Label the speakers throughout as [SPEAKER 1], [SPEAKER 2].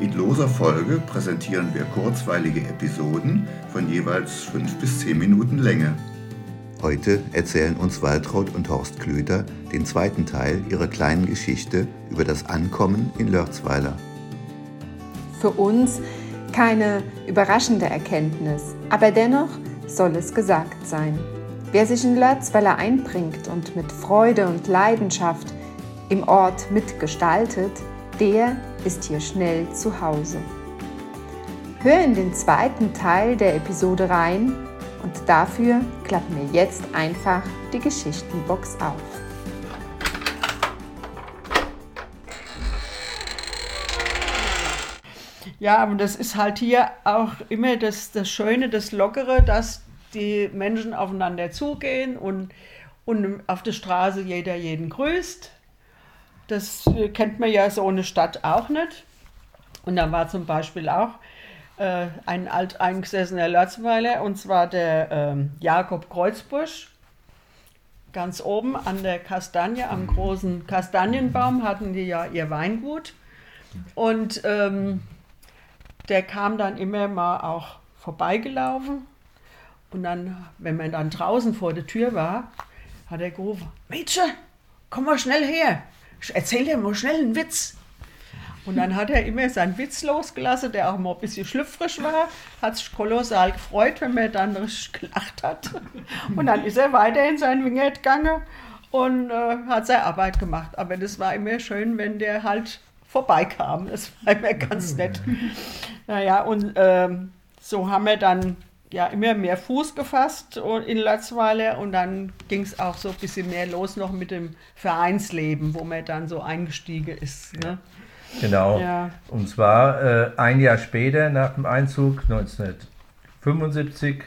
[SPEAKER 1] In loser Folge präsentieren wir kurzweilige Episoden von jeweils 5 bis 10 Minuten Länge. Heute erzählen uns Waltraud und Horst Klöter den zweiten Teil ihrer kleinen Geschichte über das Ankommen in Lörzweiler.
[SPEAKER 2] Für uns keine überraschende Erkenntnis, aber dennoch soll es gesagt sein. Wer sich in Lörzweiler einbringt und mit Freude und Leidenschaft im Ort mitgestaltet, der ist hier schnell zu Hause. Hör in den zweiten Teil der Episode rein und dafür klappen wir jetzt einfach die Geschichtenbox auf.
[SPEAKER 3] Ja, aber das ist halt hier auch immer das, das Schöne, das Lockere, dass die Menschen aufeinander zugehen und, und auf der Straße jeder jeden grüßt. Das kennt man ja so eine Stadt auch nicht. Und da war zum Beispiel auch äh, ein alteingesessener Lörzweiler, und zwar der äh, Jakob Kreuzbusch. Ganz oben an der Kastanie, am großen Kastanienbaum, hatten die ja ihr Weingut. Und ähm, der kam dann immer mal auch vorbeigelaufen. Und dann, wenn man dann draußen vor der Tür war, hat er gerufen: Mädchen, komm mal schnell her erzähl dir mal schnell einen Witz. Und dann hat er immer seinen Witz losgelassen, der auch mal ein bisschen schlüpfrig war. Hat sich kolossal gefreut, wenn man dann richtig gelacht hat. Und dann ist er weiter in sein Wingert gegangen und äh, hat seine Arbeit gemacht. Aber das war immer schön, wenn der halt vorbeikam. Das war immer ganz nett. Naja, und ähm, so haben wir dann ja immer mehr Fuß gefasst in Latzweiler und dann ging es auch so ein bisschen mehr los noch mit dem Vereinsleben, wo man dann so eingestiegen ist. Ne?
[SPEAKER 4] Genau. Ja. Und zwar äh, ein Jahr später nach dem Einzug, 1975,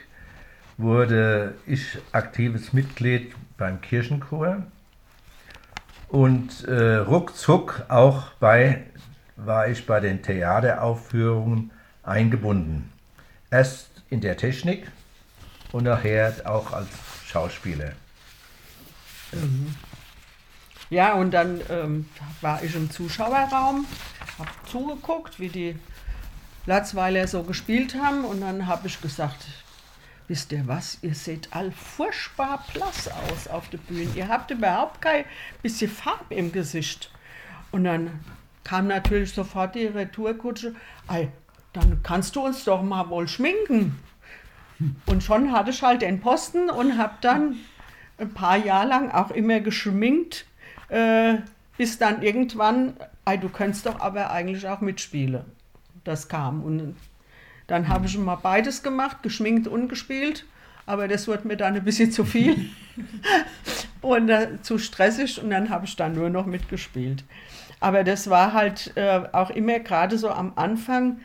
[SPEAKER 4] wurde ich aktives Mitglied beim Kirchenchor und äh, ruckzuck auch bei, war ich bei den Theateraufführungen eingebunden. Erst in der Technik und nachher auch als Schauspieler.
[SPEAKER 3] Mhm. Ja, und dann ähm, war ich im Zuschauerraum, habe zugeguckt, wie die Latzweiler so gespielt haben und dann habe ich gesagt, wisst ihr was, ihr seht all furchtbar blass aus auf der Bühne. Ihr habt überhaupt kein bisschen Farbe im Gesicht. Und dann kam natürlich sofort die Retourkutsche, dann kannst du uns doch mal wohl schminken. Und schon hatte ich halt den Posten und habe dann ein paar Jahre lang auch immer geschminkt, äh, bis dann irgendwann, ey, du könntest doch aber eigentlich auch mitspielen. Das kam. Und dann habe ich mal beides gemacht, geschminkt und gespielt. Aber das wurde mir dann ein bisschen zu viel und äh, zu stressig und dann habe ich dann nur noch mitgespielt. Aber das war halt äh, auch immer gerade so am Anfang,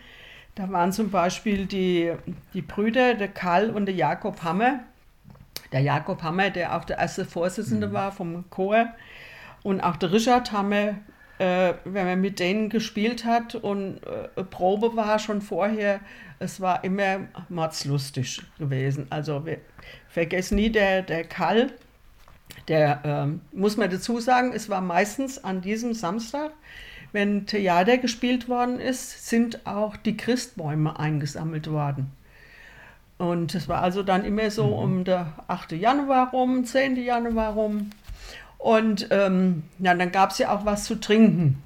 [SPEAKER 3] da waren zum Beispiel die, die Brüder, der Karl und der Jakob Hammer. Der Jakob Hammer, der auch der erste Vorsitzende mhm. war vom Chor. Und auch der Richard Hammer, äh, wenn man mit denen gespielt hat und äh, Probe war schon vorher, es war immer mordslustig gewesen. Also wir vergessen nie, der, der Karl, der ähm, muss man dazu sagen, es war meistens an diesem Samstag, wenn Theater gespielt worden ist, sind auch die Christbäume eingesammelt worden. Und es war also dann immer so mhm. um der 8. Januar rum, 10. Januar rum. Und ähm, ja, dann gab es ja auch was zu trinken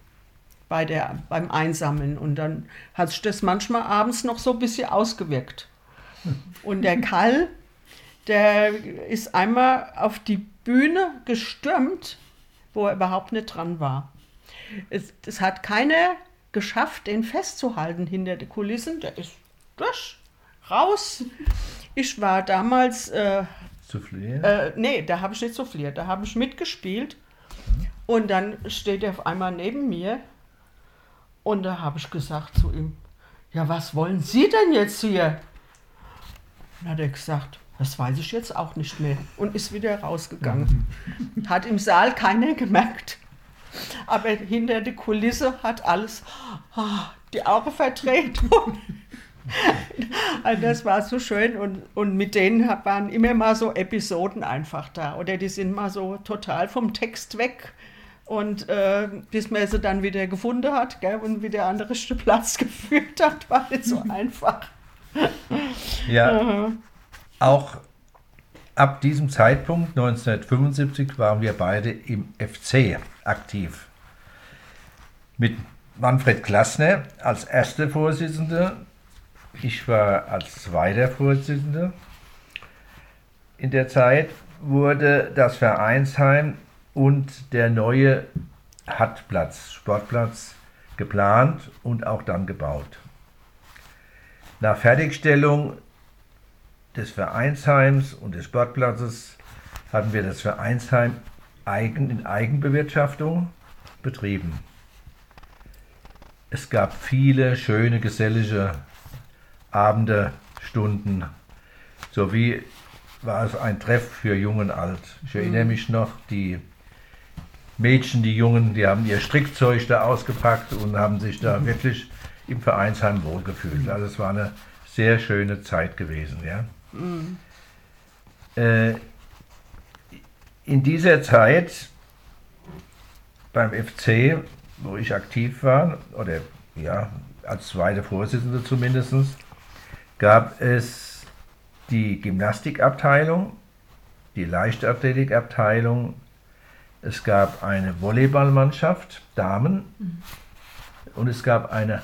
[SPEAKER 3] bei der, beim Einsammeln. Und dann hat sich das manchmal abends noch so ein bisschen ausgewirkt. Und der Kall, der ist einmal auf die Bühne gestürmt, wo er überhaupt nicht dran war. Es, es hat keiner geschafft, den festzuhalten hinter den Kulissen. Der ist durch, raus. Ich war damals. Äh,
[SPEAKER 4] Soufflier?
[SPEAKER 3] Äh, nee, da habe ich nicht souffliert, da habe ich mitgespielt. Und dann steht er auf einmal neben mir und da habe ich gesagt zu ihm: Ja, was wollen Sie denn jetzt hier? Dann hat er gesagt, das weiß ich jetzt auch nicht mehr und ist wieder rausgegangen. Hat im Saal keiner gemerkt. Aber hinter der Kulisse hat alles ah, die Augen verdreht. also das war so schön und, und mit denen waren immer mal so Episoden einfach da. Oder die sind mal so total vom Text weg. Und äh, bis man sie dann wieder gefunden hat gell, und wieder an den richtigen Platz geführt hat, war nicht so einfach.
[SPEAKER 4] Ja, auch ab diesem Zeitpunkt, 1975, waren wir beide im FC aktiv. Mit Manfred Klassner als erster Vorsitzender, ich war als zweiter Vorsitzender. In der Zeit wurde das Vereinsheim und der neue Hattplatz, Sportplatz, geplant und auch dann gebaut. Nach Fertigstellung des Vereinsheims und des Sportplatzes hatten wir das Vereinsheim eigen, in Eigenbewirtschaftung betrieben. Es gab viele schöne gesellige Abende, Stunden, sowie war es ein Treff für Jung und Alt. Ich erinnere mich noch, die Mädchen, die Jungen, die haben ihr Strickzeug da ausgepackt und haben sich da wirklich im Vereinsheim wohlgefühlt. Also es war eine sehr schöne Zeit gewesen. Ja. Äh, in dieser Zeit beim FC, wo ich aktiv war, oder ja, als zweiter Vorsitzender zumindest, gab es die Gymnastikabteilung, die Leichtathletikabteilung, es gab eine Volleyballmannschaft, Damen, und es gab eine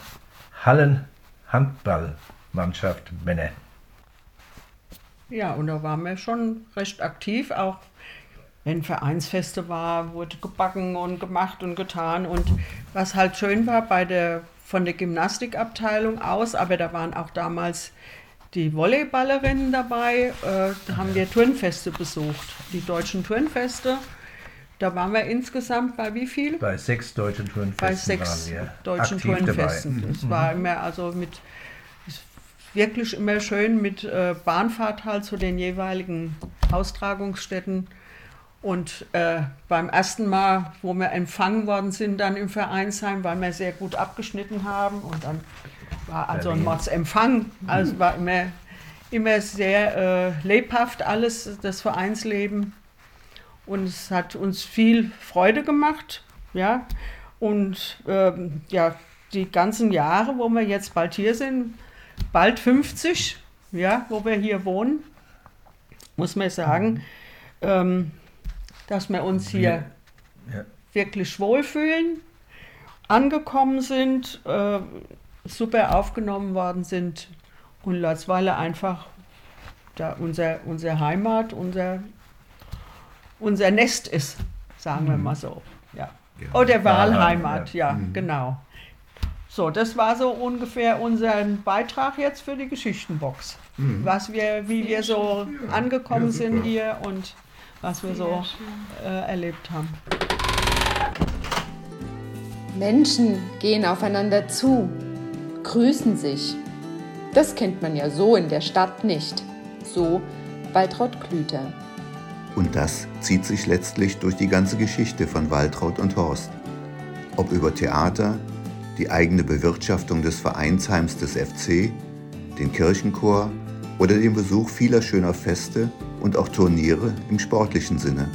[SPEAKER 4] Hallenhandballmannschaft, Männer.
[SPEAKER 3] Ja, und da waren wir schon recht aktiv, auch wenn Vereinsfeste war, wurde gebacken und gemacht und getan. Und was halt schön war bei der von der Gymnastikabteilung aus, aber da waren auch damals die Volleyballerinnen dabei, äh, da haben wir Turnfeste besucht, die deutschen Turnfeste. Da waren wir insgesamt bei wie viel?
[SPEAKER 4] Bei sechs deutschen Turnfesten
[SPEAKER 3] Bei sechs deutschen Turnfesten.
[SPEAKER 4] dabei. Mhm.
[SPEAKER 3] Das war immer also mit wirklich immer schön mit äh, Bahnfahrt halt zu den jeweiligen Austragungsstätten. Und äh, beim ersten Mal, wo wir empfangen worden sind, dann im Vereinsheim, weil wir sehr gut abgeschnitten haben und dann war also ein. Mordsempfang. Also war immer, immer sehr äh, lebhaft alles, das Vereinsleben. Und es hat uns viel Freude gemacht. Ja. Und ähm, ja, die ganzen Jahre, wo wir jetzt bald hier sind, bald 50, ja, wo wir hier wohnen, muss man sagen, ähm, dass wir uns hier
[SPEAKER 4] Ja.
[SPEAKER 3] wirklich wohlfühlen, angekommen sind, äh, super aufgenommen worden sind und Latzweiler einfach da unser, unsere Heimat, unser, unser Nest ist, sagen wir mal so. Ja.
[SPEAKER 1] Ja,
[SPEAKER 3] Oder
[SPEAKER 4] Wahlheim,
[SPEAKER 3] Wahlheimat, ja, genau. So, das war so ungefähr unser Beitrag jetzt für die Geschichtenbox. Was wir, wie wir so angekommen
[SPEAKER 1] Ja,
[SPEAKER 3] sind hier und was wir so äh, erlebt haben.
[SPEAKER 2] Menschen gehen aufeinander zu, grüßen sich. Das kennt man ja so in der Stadt nicht. So Waltraud Klüter.
[SPEAKER 1] Und das zieht sich letztlich durch die ganze Geschichte von Waltraud und Horst. Ob über Theater, die eigene Bewirtschaftung des Vereinsheims des FC, den Kirchenchor oder den Besuch vieler schöner Feste und auch Turniere im sportlichen Sinne.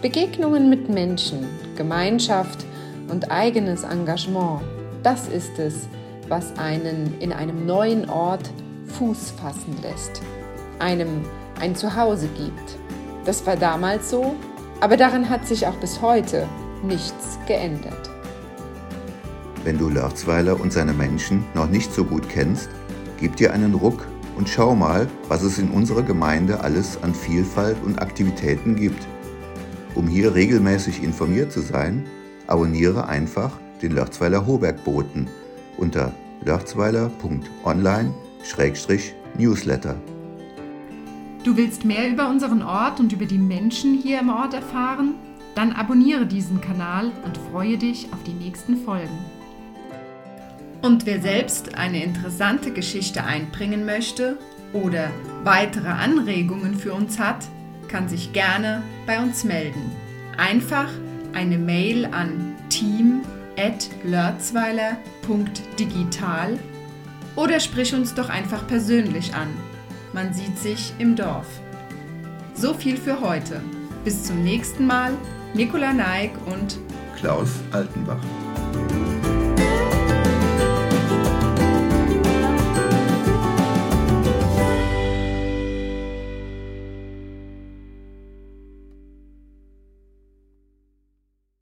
[SPEAKER 2] Begegnungen mit Menschen, Gemeinschaft und eigenes Engagement, das ist es, was einen in einem neuen Ort Fuß fassen lässt, einem ein Zuhause gibt. Das war damals so, aber daran hat sich auch bis heute nichts geändert.
[SPEAKER 1] Wenn du Lörzweiler und seine Menschen noch nicht so gut kennst, gib dir einen Ruck und schau mal, was es in unserer Gemeinde alles an Vielfalt und Aktivitäten gibt. Um hier regelmäßig informiert zu sein, abonniere einfach den Lörzweiler Hobergboten unter lörzweiler.online-newsletter.
[SPEAKER 5] Du willst mehr über unseren Ort und über die Menschen hier im Ort erfahren? Dann abonniere diesen Kanal und freue dich auf die nächsten Folgen. Und wer selbst eine interessante Geschichte einbringen möchte
[SPEAKER 2] oder weitere Anregungen für uns hat, kann sich gerne bei uns melden. Einfach eine Mail an team.lörzweiler.digital oder sprich uns doch einfach persönlich an. Man sieht sich im Dorf. So viel für heute. Bis zum nächsten Mal. Nicola Neig und
[SPEAKER 1] Klaus Altenbach.